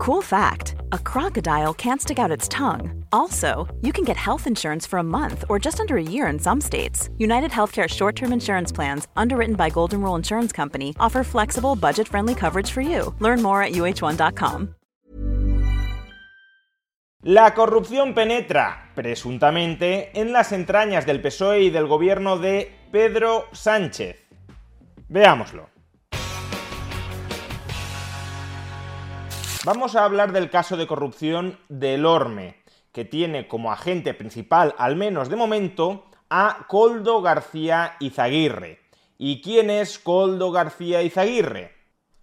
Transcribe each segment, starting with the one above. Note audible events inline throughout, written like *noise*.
Cool fact a crocodile can't stick out its tongue. Also, you can get health insurance for a month or just under a year in some states. United Healthcare short term insurance plans, underwritten by Golden Rule Insurance Company, offer flexible, budget friendly coverage for you. Learn more at uh1.com. La corrupción penetra, presuntamente, en las entrañas del PSOE y del gobierno de Pedro Sánchez. Veámoslo. Vamos a hablar del caso de corrupción del Orme, que tiene como agente principal, al menos de momento, a Coldo García Izaguirre. ¿Y quién es Coldo García Izaguirre?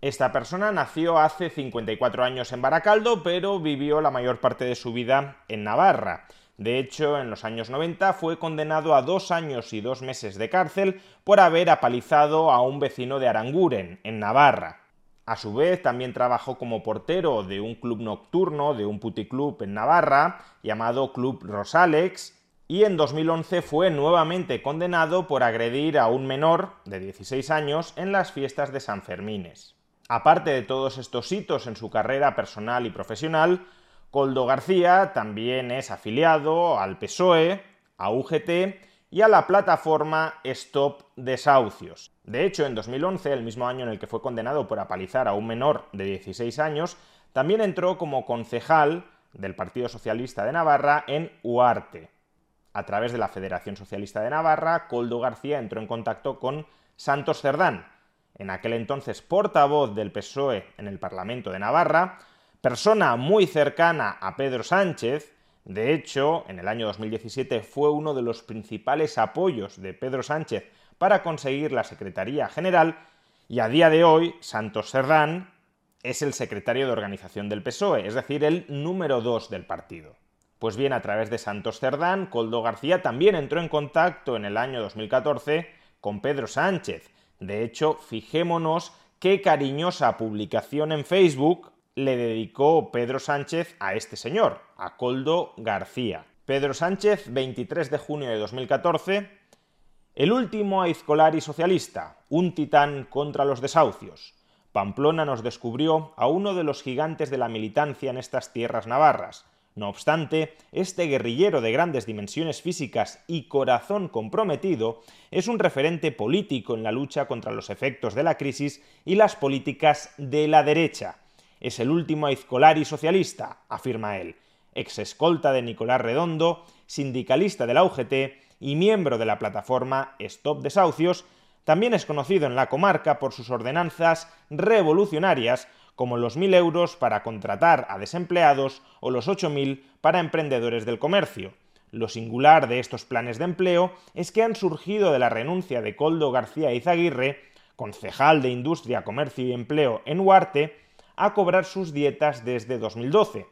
Esta persona nació hace 54 años en Baracaldo, pero vivió la mayor parte de su vida en Navarra. De hecho, en los años 90 fue condenado a dos años y dos meses de cárcel por haber apalizado a un vecino de Aranguren, en Navarra. A su vez, también trabajó como portero de un club nocturno, de un puticlub en Navarra, llamado Club Rosalex, y en 2011 fue nuevamente condenado por agredir a un menor de 16 años en las fiestas de San Fermines. Aparte de todos estos hitos en su carrera personal y profesional, Coldo García también es afiliado al PSOE, a UGT y a la plataforma Stop Desahucios. De hecho, en 2011, el mismo año en el que fue condenado por apalizar a un menor de 16 años, también entró como concejal del Partido Socialista de Navarra en Uarte. A través de la Federación Socialista de Navarra, Coldo García entró en contacto con Santos Cerdán, en aquel entonces portavoz del PSOE en el Parlamento de Navarra, persona muy cercana a Pedro Sánchez, de hecho, en el año 2017 fue uno de los principales apoyos de Pedro Sánchez para conseguir la Secretaría General y a día de hoy Santos Serrán es el secretario de organización del PSOE, es decir, el número dos del partido. Pues bien, a través de Santos Cerdán, Coldo García también entró en contacto en el año 2014 con Pedro Sánchez. De hecho, fijémonos qué cariñosa publicación en Facebook le dedicó Pedro Sánchez a este señor, a Coldo García. Pedro Sánchez, 23 de junio de 2014, el último aizcolari socialista, un titán contra los desahucios. Pamplona nos descubrió a uno de los gigantes de la militancia en estas tierras navarras. No obstante, este guerrillero de grandes dimensiones físicas y corazón comprometido es un referente político en la lucha contra los efectos de la crisis y las políticas de la derecha es el último Aizcolari socialista, afirma él, ex escolta de Nicolás Redondo, sindicalista de la UGT y miembro de la plataforma Stop Desahucios, también es conocido en la comarca por sus ordenanzas revolucionarias como los 1.000 euros para contratar a desempleados o los 8.000 para emprendedores del comercio. Lo singular de estos planes de empleo es que han surgido de la renuncia de Coldo García Izaguirre, concejal de Industria, Comercio y Empleo en Huarte, a cobrar sus dietas desde 2012.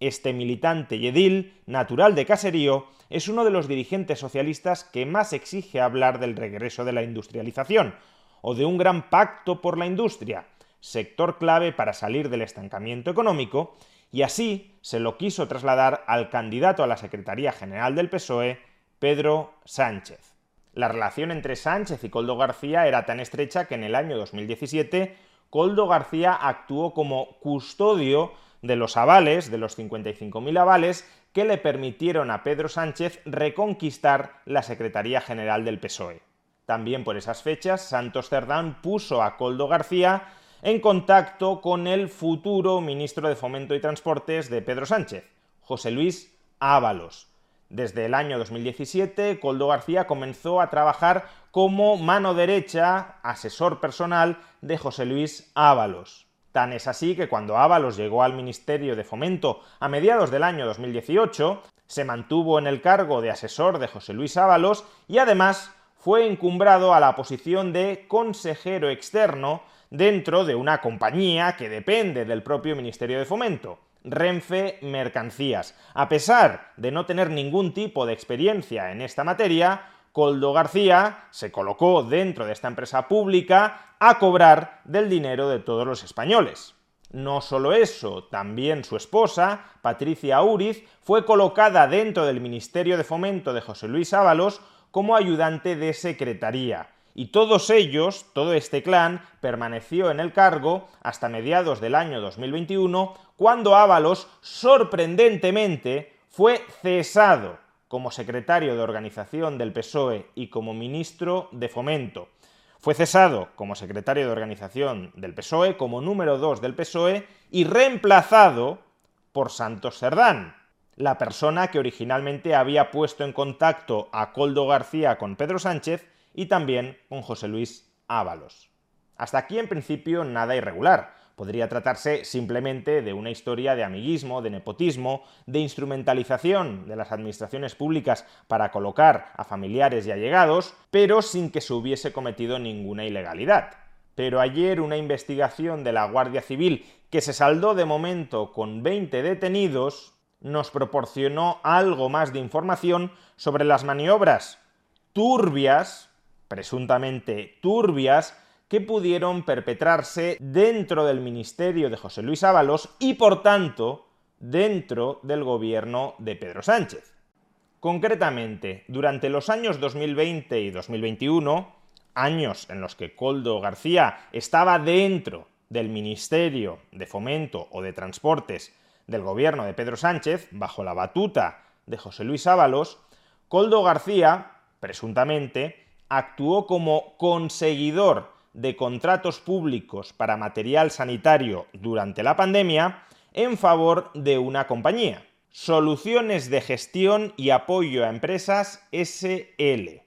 Este militante y edil, natural de caserío, es uno de los dirigentes socialistas que más exige hablar del regreso de la industrialización, o de un gran pacto por la industria, sector clave para salir del estancamiento económico, y así se lo quiso trasladar al candidato a la Secretaría General del PSOE, Pedro Sánchez. La relación entre Sánchez y Coldo García era tan estrecha que en el año 2017 Coldo García actuó como custodio de los avales, de los 55.000 avales, que le permitieron a Pedro Sánchez reconquistar la Secretaría General del PSOE. También por esas fechas, Santos Cerdán puso a Coldo García en contacto con el futuro ministro de Fomento y Transportes de Pedro Sánchez, José Luis Ábalos. Desde el año 2017, Coldo García comenzó a trabajar como mano derecha, asesor personal de José Luis Ábalos. Tan es así que cuando Ábalos llegó al Ministerio de Fomento a mediados del año 2018, se mantuvo en el cargo de asesor de José Luis Ábalos y además fue encumbrado a la posición de consejero externo dentro de una compañía que depende del propio Ministerio de Fomento. Renfe Mercancías. A pesar de no tener ningún tipo de experiencia en esta materia, Coldo García se colocó dentro de esta empresa pública a cobrar del dinero de todos los españoles. No solo eso, también su esposa, Patricia Uriz, fue colocada dentro del Ministerio de Fomento de José Luis Ábalos como ayudante de secretaría y todos ellos, todo este clan, permaneció en el cargo hasta mediados del año 2021, cuando Ábalos, sorprendentemente, fue cesado como secretario de organización del PSOE y como ministro de Fomento. Fue cesado como secretario de organización del PSOE, como número 2 del PSOE y reemplazado por Santos Serdán, la persona que originalmente había puesto en contacto a Coldo García con Pedro Sánchez y también con José Luis Ábalos. Hasta aquí en principio nada irregular. Podría tratarse simplemente de una historia de amiguismo, de nepotismo, de instrumentalización de las administraciones públicas para colocar a familiares y allegados, pero sin que se hubiese cometido ninguna ilegalidad. Pero ayer una investigación de la Guardia Civil, que se saldó de momento con 20 detenidos, nos proporcionó algo más de información sobre las maniobras turbias, presuntamente turbias, que pudieron perpetrarse dentro del ministerio de José Luis Ábalos y, por tanto, dentro del gobierno de Pedro Sánchez. Concretamente, durante los años 2020 y 2021, años en los que Coldo García estaba dentro del Ministerio de Fomento o de Transportes del gobierno de Pedro Sánchez, bajo la batuta de José Luis Ábalos, Coldo García, presuntamente, actuó como conseguidor de contratos públicos para material sanitario durante la pandemia en favor de una compañía. Soluciones de gestión y apoyo a empresas SL.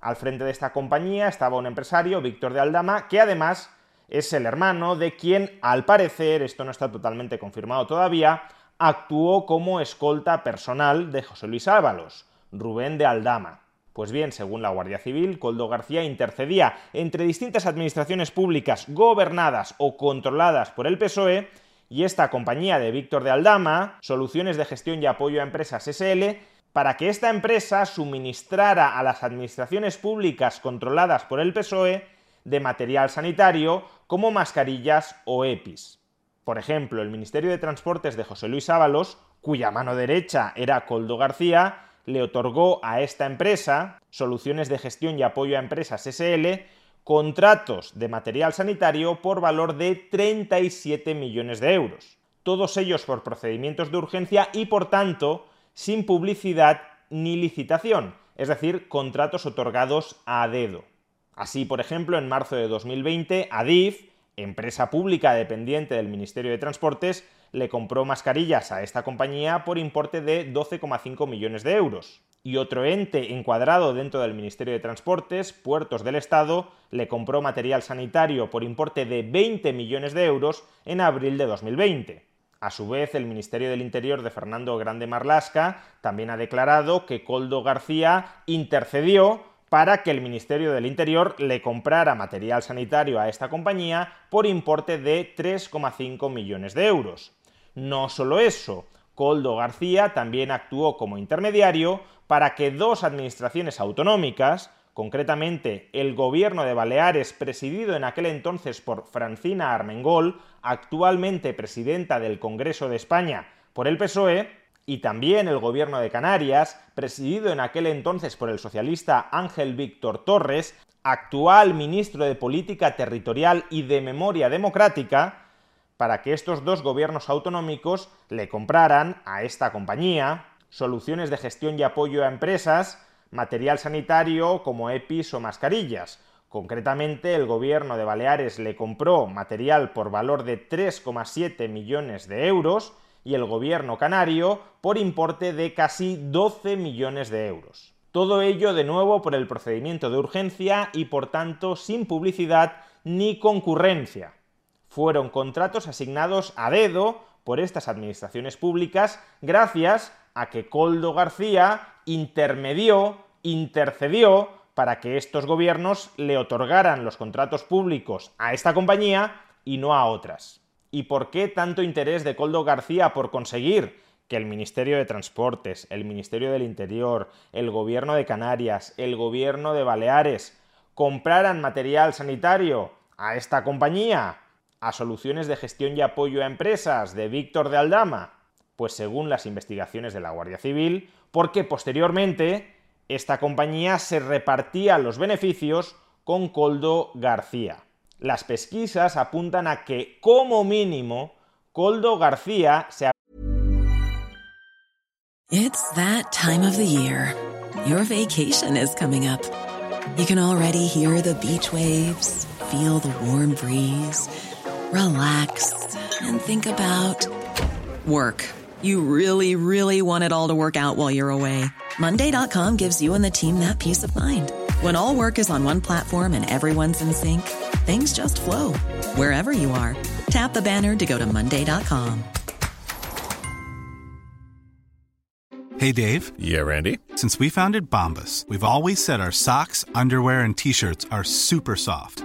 Al frente de esta compañía estaba un empresario, Víctor de Aldama, que además es el hermano de quien, al parecer, esto no está totalmente confirmado todavía, actuó como escolta personal de José Luis Ábalos, Rubén de Aldama. Pues bien, según la Guardia Civil, Coldo García intercedía entre distintas administraciones públicas gobernadas o controladas por el PSOE y esta compañía de Víctor de Aldama, Soluciones de Gestión y Apoyo a Empresas SL, para que esta empresa suministrara a las administraciones públicas controladas por el PSOE de material sanitario como mascarillas o EPIs. Por ejemplo, el Ministerio de Transportes de José Luis Ábalos, cuya mano derecha era Coldo García, le otorgó a esta empresa, Soluciones de Gestión y Apoyo a Empresas SL, contratos de material sanitario por valor de 37 millones de euros. Todos ellos por procedimientos de urgencia y, por tanto, sin publicidad ni licitación, es decir, contratos otorgados a dedo. Así, por ejemplo, en marzo de 2020, Adif, empresa pública dependiente del Ministerio de Transportes, le compró mascarillas a esta compañía por importe de 12,5 millones de euros. Y otro ente encuadrado dentro del Ministerio de Transportes, Puertos del Estado, le compró material sanitario por importe de 20 millones de euros en abril de 2020. A su vez, el Ministerio del Interior de Fernando Grande Marlasca también ha declarado que Coldo García intercedió para que el Ministerio del Interior le comprara material sanitario a esta compañía por importe de 3,5 millones de euros. No solo eso, Coldo García también actuó como intermediario para que dos administraciones autonómicas, concretamente el gobierno de Baleares presidido en aquel entonces por Francina Armengol, actualmente presidenta del Congreso de España por el PSOE, y también el gobierno de Canarias, presidido en aquel entonces por el socialista Ángel Víctor Torres, actual ministro de Política Territorial y de Memoria Democrática, para que estos dos gobiernos autonómicos le compraran a esta compañía soluciones de gestión y apoyo a empresas, material sanitario como EPIs o mascarillas. Concretamente, el gobierno de Baleares le compró material por valor de 3,7 millones de euros y el gobierno canario por importe de casi 12 millones de euros. Todo ello de nuevo por el procedimiento de urgencia y por tanto sin publicidad ni concurrencia fueron contratos asignados a dedo por estas administraciones públicas gracias a que Coldo García intermedió, intercedió para que estos gobiernos le otorgaran los contratos públicos a esta compañía y no a otras. ¿Y por qué tanto interés de Coldo García por conseguir que el Ministerio de Transportes, el Ministerio del Interior, el Gobierno de Canarias, el Gobierno de Baleares compraran material sanitario a esta compañía? A soluciones de gestión y apoyo a empresas de Víctor de Aldama? Pues según las investigaciones de la Guardia Civil, porque posteriormente esta compañía se repartía los beneficios con Coldo García. Las pesquisas apuntan a que, como mínimo, Coldo García se. It's. You can already hear the beach waves, feel the warm breeze, relax, and think about work. You really, really want it all to work out while you're away. Monday.com gives you and the team that peace of mind. When all work is on one platform and everyone's in sync, things just flow wherever you are. Tap the banner to go to Monday.com. Hey, Dave. Yeah, Randy. Since we founded Bombus, we've always said our socks, underwear, and t shirts are super soft.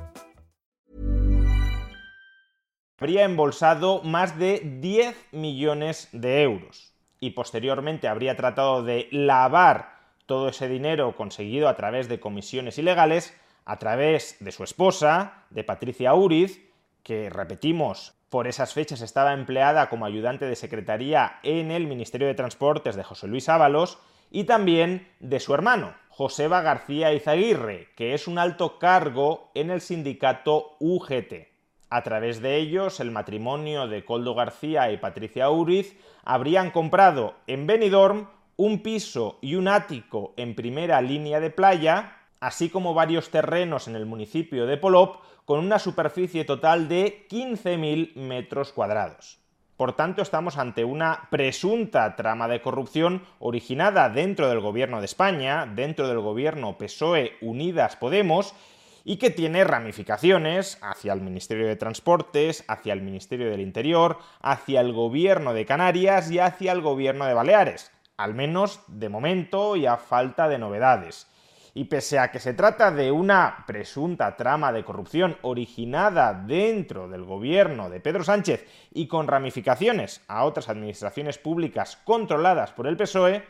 Habría embolsado más de 10 millones de euros y posteriormente habría tratado de lavar todo ese dinero conseguido a través de comisiones ilegales, a través de su esposa, de Patricia Uriz, que repetimos, por esas fechas estaba empleada como ayudante de secretaría en el Ministerio de Transportes de José Luis Ábalos, y también de su hermano, Joseba García Izaguirre, que es un alto cargo en el sindicato UGT. A través de ellos, el matrimonio de Coldo García y Patricia Uriz habrían comprado en Benidorm un piso y un ático en primera línea de playa, así como varios terrenos en el municipio de Polop con una superficie total de 15.000 metros cuadrados. Por tanto, estamos ante una presunta trama de corrupción originada dentro del gobierno de España, dentro del gobierno PSOE Unidas Podemos, y que tiene ramificaciones hacia el Ministerio de Transportes, hacia el Ministerio del Interior, hacia el gobierno de Canarias y hacia el gobierno de Baleares, al menos de momento y a falta de novedades. Y pese a que se trata de una presunta trama de corrupción originada dentro del gobierno de Pedro Sánchez y con ramificaciones a otras administraciones públicas controladas por el PSOE,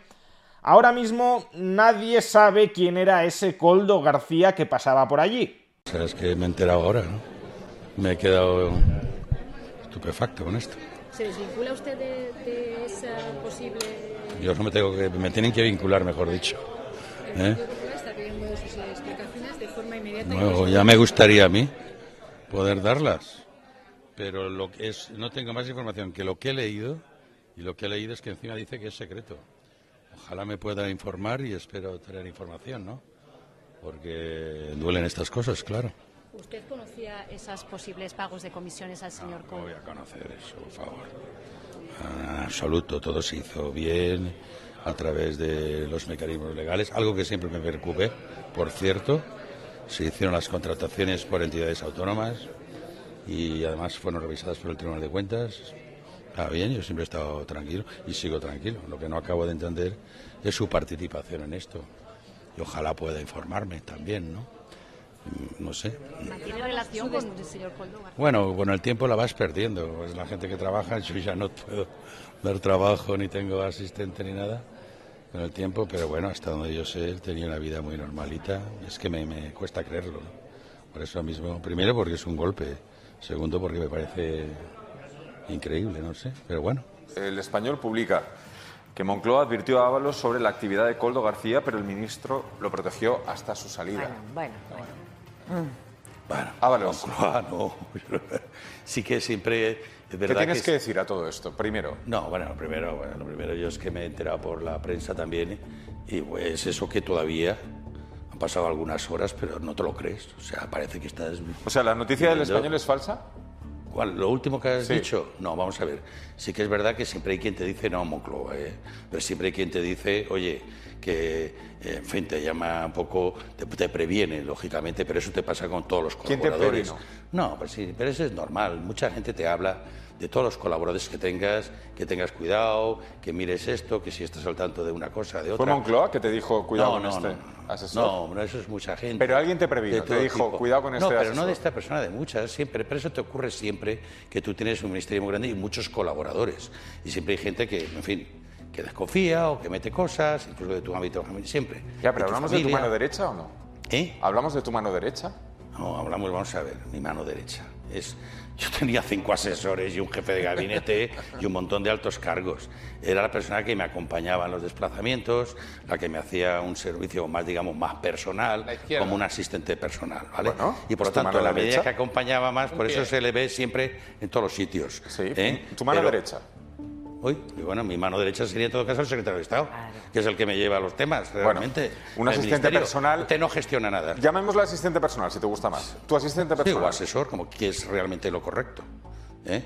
ahora mismo nadie sabe quién era ese Coldo García que pasaba por allí. O sea, es que me he enterado ahora, ¿no? Me he quedado estupefacto con esto. ¿Se desvincula usted de, de esa posible...? Yo no me tengo que... Me tienen que vincular, mejor dicho. ¿Eh? Bueno, ya me gustaría a mí poder darlas, pero lo que es, no tengo más información que lo que he leído, y lo que he leído es que encima dice que es secreto. Ojalá me pueda informar y espero tener información, ¿no? Porque duelen estas cosas, claro. ¿Usted conocía esos posibles pagos de comisiones al señor no, no voy a conocer eso, por favor. En absoluto, todo se hizo bien a través de los mecanismos legales, algo que siempre me preocupe, por cierto. Se hicieron las contrataciones por entidades autónomas y además fueron revisadas por el Tribunal de Cuentas. Está bien, yo siempre he estado tranquilo y sigo tranquilo. Lo que no acabo de entender es su participación en esto. Y ojalá pueda informarme también, ¿no? Mm, no sé. ¿Tiene relación con el señor Córdoba? Bueno, con el tiempo la vas perdiendo. Pues la gente que trabaja, yo ya no puedo dar trabajo, ni tengo asistente ni nada con el tiempo, pero bueno, hasta donde yo sé, él tenía una vida muy normalita. Es que me, me cuesta creerlo. ¿no? Por eso mismo, primero porque es un golpe, segundo porque me parece increíble, no sé, pero bueno. El español publica que Moncloa advirtió a Ábalos sobre la actividad de Coldo García, pero el ministro lo protegió hasta su salida. Bueno, bueno. Bueno, Ábalos. Moncloa no. *laughs* sí que siempre es verdad ¿Qué tienes es- que decir a todo esto? Primero, No, bueno, lo primero, bueno, lo primero yo es que me he enterado por la prensa también y pues eso que todavía han pasado algunas horas, pero no te lo crees. O sea, parece que estás... o sea, ¿la noticia del español es falsa? ¿Lo último que has Sí. dicho? No, vamos a ver. Sí que es verdad que siempre hay quien te dice no, Moncloa, ¿eh? pero siempre hay quien te dice, oye, que, eh, en fin, te llama un poco, te, te previene, lógicamente, pero eso te pasa con todos los ¿Quién te colaboradores. No, pues sí, pero eso es normal. Mucha gente te habla de todos los colaboradores que tengas, que tengas cuidado, que mires esto, que si estás al tanto de una cosa, de ¿Fue otra. Moncloa que te dijo cuidado no, con no, este no, no. asesor? No, no, eso es mucha gente. Pero alguien te previno, te dijo, tipo. "Cuidado con No, este pero asesor". no de esta persona, de muchas, siempre. Pero eso te ocurre siempre que tú tienes un ministerio muy grande y muchos colaboradores. Y siempre hay gente que, en fin, que desconfía o que mete cosas, incluso de tu ámbito familiar, siempre. Ya, pero tu ¿hablamos de tu familia. mano derecha o no? ¿Eh? ¿Hablamos de tu mano derecha? No, hablamos, vamos a ver, mi mano derecha. Es, yo tenía cinco asesores y un jefe de gabinete y un montón de altos cargos. Era la persona que me acompañaba en los desplazamientos, la que me hacía un servicio más, digamos, más personal, como un asistente personal, ¿vale? Bueno, y por lo tanto, la medida derecha. que acompañaba más, por eso se le ve siempre en todos los sitios. Sí. ¿eh? ¿Tu mano Pero- derecha? Uy, y bueno, mi mano derecha sería en todo caso el secretario de Estado, que es el que me lleva los temas, realmente. un asistente personal- Usted no gestiona nada. Llamémoslo asistente personal, si te gusta más. Tu asistente Sí, o personal. asesor, como que es realmente lo correcto. ¿eh?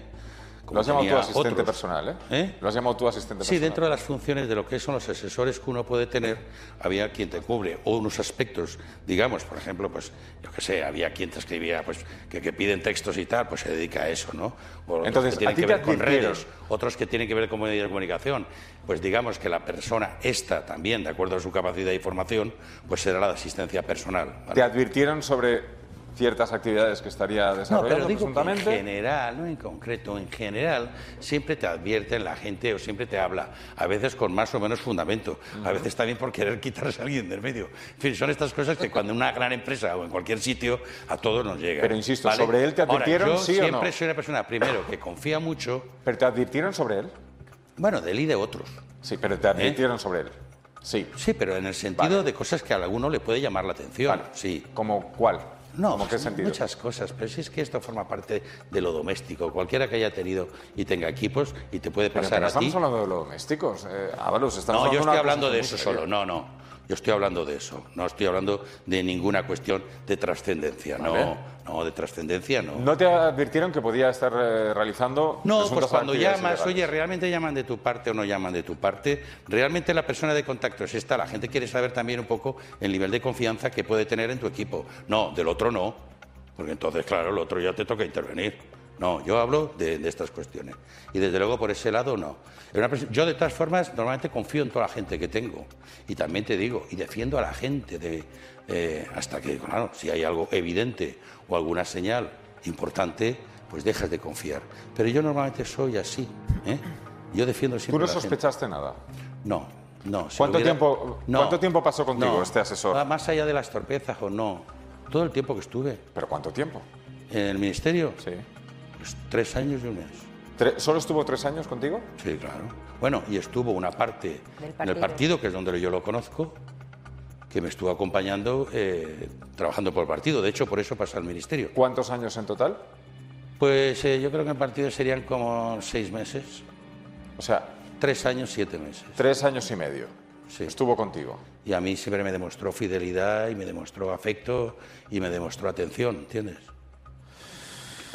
Lo has llamado tu asistente otros. personal, ¿eh? ¿Eh? Lo has llamado tu asistente Sí, personal. dentro de las funciones de lo que son los asesores que uno puede tener, había quien te cubre, o unos aspectos, digamos, por ejemplo, pues, yo qué sé, había quien te escribía, pues, que, que piden textos y tal, pues se dedica a eso, ¿no? O Entonces, que tienen que ver con redes, otros que tienen que ver con medios de comunicación. Pues digamos que la persona, esta también, de acuerdo a su capacidad y formación, pues será la de asistencia personal. ¿vale? ¿Te advirtieron sobre ciertas actividades que estaría No, desarrollando pero digo que en general, no en concreto, en general, siempre te advierten la gente o siempre te habla, a veces con más o menos fundamento, a veces también por querer quitarse a alguien del medio. En fin, son estas cosas que cuando en una gran empresa o en cualquier sitio a todos nos llegan. Pero insisto, ¿sobre él te Ahora, advirtieron, yo sí o no? siempre soy una persona, primero, que confía mucho, ¿Pero te advirtieron sobre él? bueno, de él y de otros. Sí, pero te advirtieron sobre él. Sí. Sí, pero en el sentido de cosas que a alguno le puede llamar la atención. Sí. ¿Como cuál? No, ¿Cómo qué sentido? muchas cosas, pero si es que esto forma parte de lo doméstico. Cualquiera que haya tenido y tenga equipos y te puede Pero, pasar pero a ti. estamos hablando de los domésticos. Eh, Ábalos, estamos No, yo estoy hablando de eso solo. No, no. Yo estoy hablando de eso. No estoy hablando de ninguna cuestión de trascendencia. Vale. No, no, de trascendencia no. ¿No te advirtieron que podía estar eh, realizando No, pues cuando llamas, ilegales? oye, ¿realmente llaman de tu parte o no llaman de tu parte? Realmente la persona de contacto es esta. La gente quiere saber también un poco el nivel de confianza que puede tener en tu equipo. No, del otro no. Porque entonces, claro, el otro ya te toca intervenir. No, yo hablo de, de estas cuestiones. Y desde luego por ese lado no. Yo de todas formas normalmente confío en toda la gente que tengo. Y también te digo, y defiendo a la gente de, eh, hasta que, claro, si hay algo evidente o alguna señal importante, pues dejas de confiar. Pero yo normalmente soy así. ¿eh? Yo defiendo siempre ¿Tú no a la gente. sospechaste nada? No, no. ¿Cuánto hubiera- tiempo- cuánto tiempo pasó contigo este asesor? Más allá de las torpezas o no. Todo el tiempo que estuve. ¿Pero cuánto tiempo? ¿En el ministerio? Sí. Pues tres años y un mes. ¿Solo estuvo tres años contigo? Sí, claro. Bueno, y estuvo una parte en el partido. partido, que es donde yo lo conozco, que me estuvo acompañando eh, trabajando por el partido. De hecho, por eso pasa al ministerio. ¿Cuántos años en total? Pues eh, yo creo que en partido serían como seis meses. O sea, Tres años, siete meses. tres años y medio. Sí. Estuvo contigo. Y a mí siempre me demostró fidelidad y me demostró afecto y me demostró atención, ¿entiendes?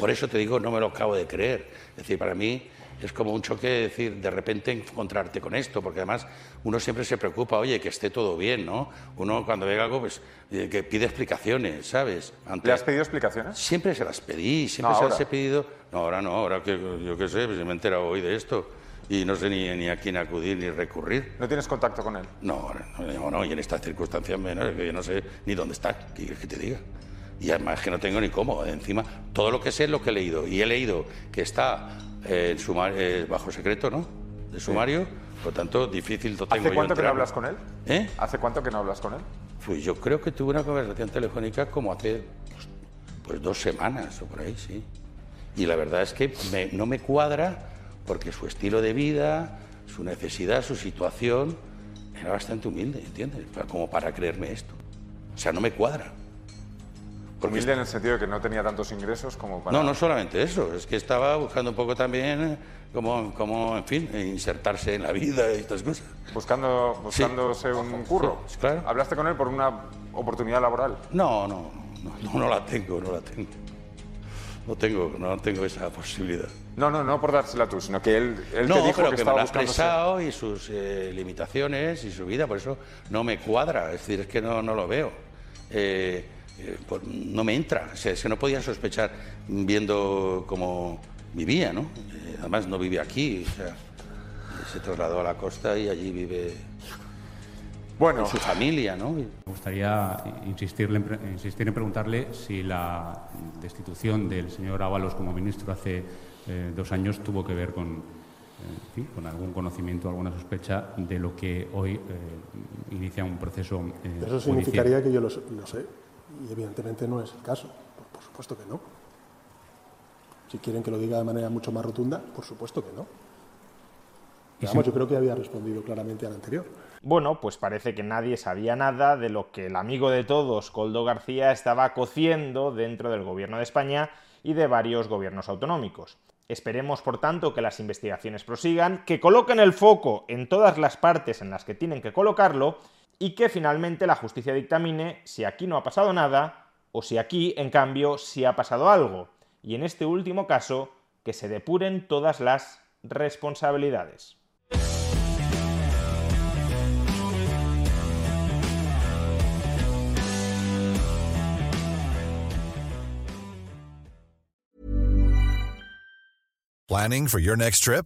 Por eso te digo, no me lo acabo de creer. Es decir, para mí es como un choque decir, de repente encontrarte con esto, porque además uno siempre se preocupa, oye, que esté todo bien, ¿no? Uno cuando ve algo, pues eh, que pide explicaciones, ¿sabes? Ante- ¿Le has pedido explicaciones? Siempre se las pedí, siempre No, se ahora. las he pedido. No, ahora no, ahora que yo qué sé, pues me he enterado hoy de esto y no sé ni, ni a quién acudir ni recurrir. ¿No tienes contacto con él? No, no, no, no, y en estas circunstancias menos, que yo no sé ni dónde está, ¿qué quieres que te diga? Y además que no tengo ni cómo, encima, todo lo que sé es lo que he leído, y he leído que está eh, en suma- eh, bajo secreto, ¿no? De sumario, por lo tanto, difícil lo tengo ¿Hace yo cuánto que no hablas con él? ¿Eh? ¿Hace cuánto que no hablas con él? Pues yo creo que tuve una conversación telefónica como hace pues, pues, dos semanas o por ahí, sí. Y la verdad es que me- no me cuadra porque su estilo de vida, su necesidad, su situación era bastante humilde, ¿entiendes? Como para creerme esto. O sea, no me cuadra. Porque Humilde en el sentido de que no tenía tantos ingresos como para... no, no solamente eso, es que estaba buscando un poco también eh, como, como en fin, insertarse en la vida y estas cosas. Buscando, buscándose un curro. Sí, claro. ¿Hablaste con él por una oportunidad laboral? No, no, no, no, no la tengo, no la tengo. no tengo, no tengo esa posibilidad. No, no, no por dársela tú, sino que él, él no, te dijo pero que, que, me estaba ser- expresado y sus eh, limitaciones y su vida, por eso no me cuadra, es decir, es que no, no lo veo. Eh, eh, pues no me entra, o sea, es que no podía sospechar viendo cómo vivía, ¿no? Eh, además no vive aquí, o sea, se trasladó a la costa y allí vive bueno. con su familia, ¿no? Me gustaría insistirle insistir en preguntarle si la destitución del señor Ábalos como ministro hace eh, dos años tuvo que ver con, en fin, con algún conocimiento, alguna sospecha de lo que hoy eh, inicia un proceso eh, Eso judicial. significaría que yo lo, sé- lo sé. Y evidentemente no es el caso. Por, supuesto que no. Si quieren que lo diga de manera mucho más rotunda, por supuesto que no. Vamos, yo creo que había respondido claramente al anterior. Bueno, pues parece que nadie sabía nada de lo que el amigo de todos, Coldo García, estaba cociendo dentro del gobierno de España y de varios gobiernos autonómicos. Esperemos, por tanto, que las investigaciones prosigan, que coloquen el foco en todas las partes en las que tienen que colocarlo y que finalmente la justicia dictamine si aquí no ha pasado nada o si aquí, en cambio, sí ha pasado algo. Y en este último caso, que se depuren todas las responsabilidades. Planning for your next trip?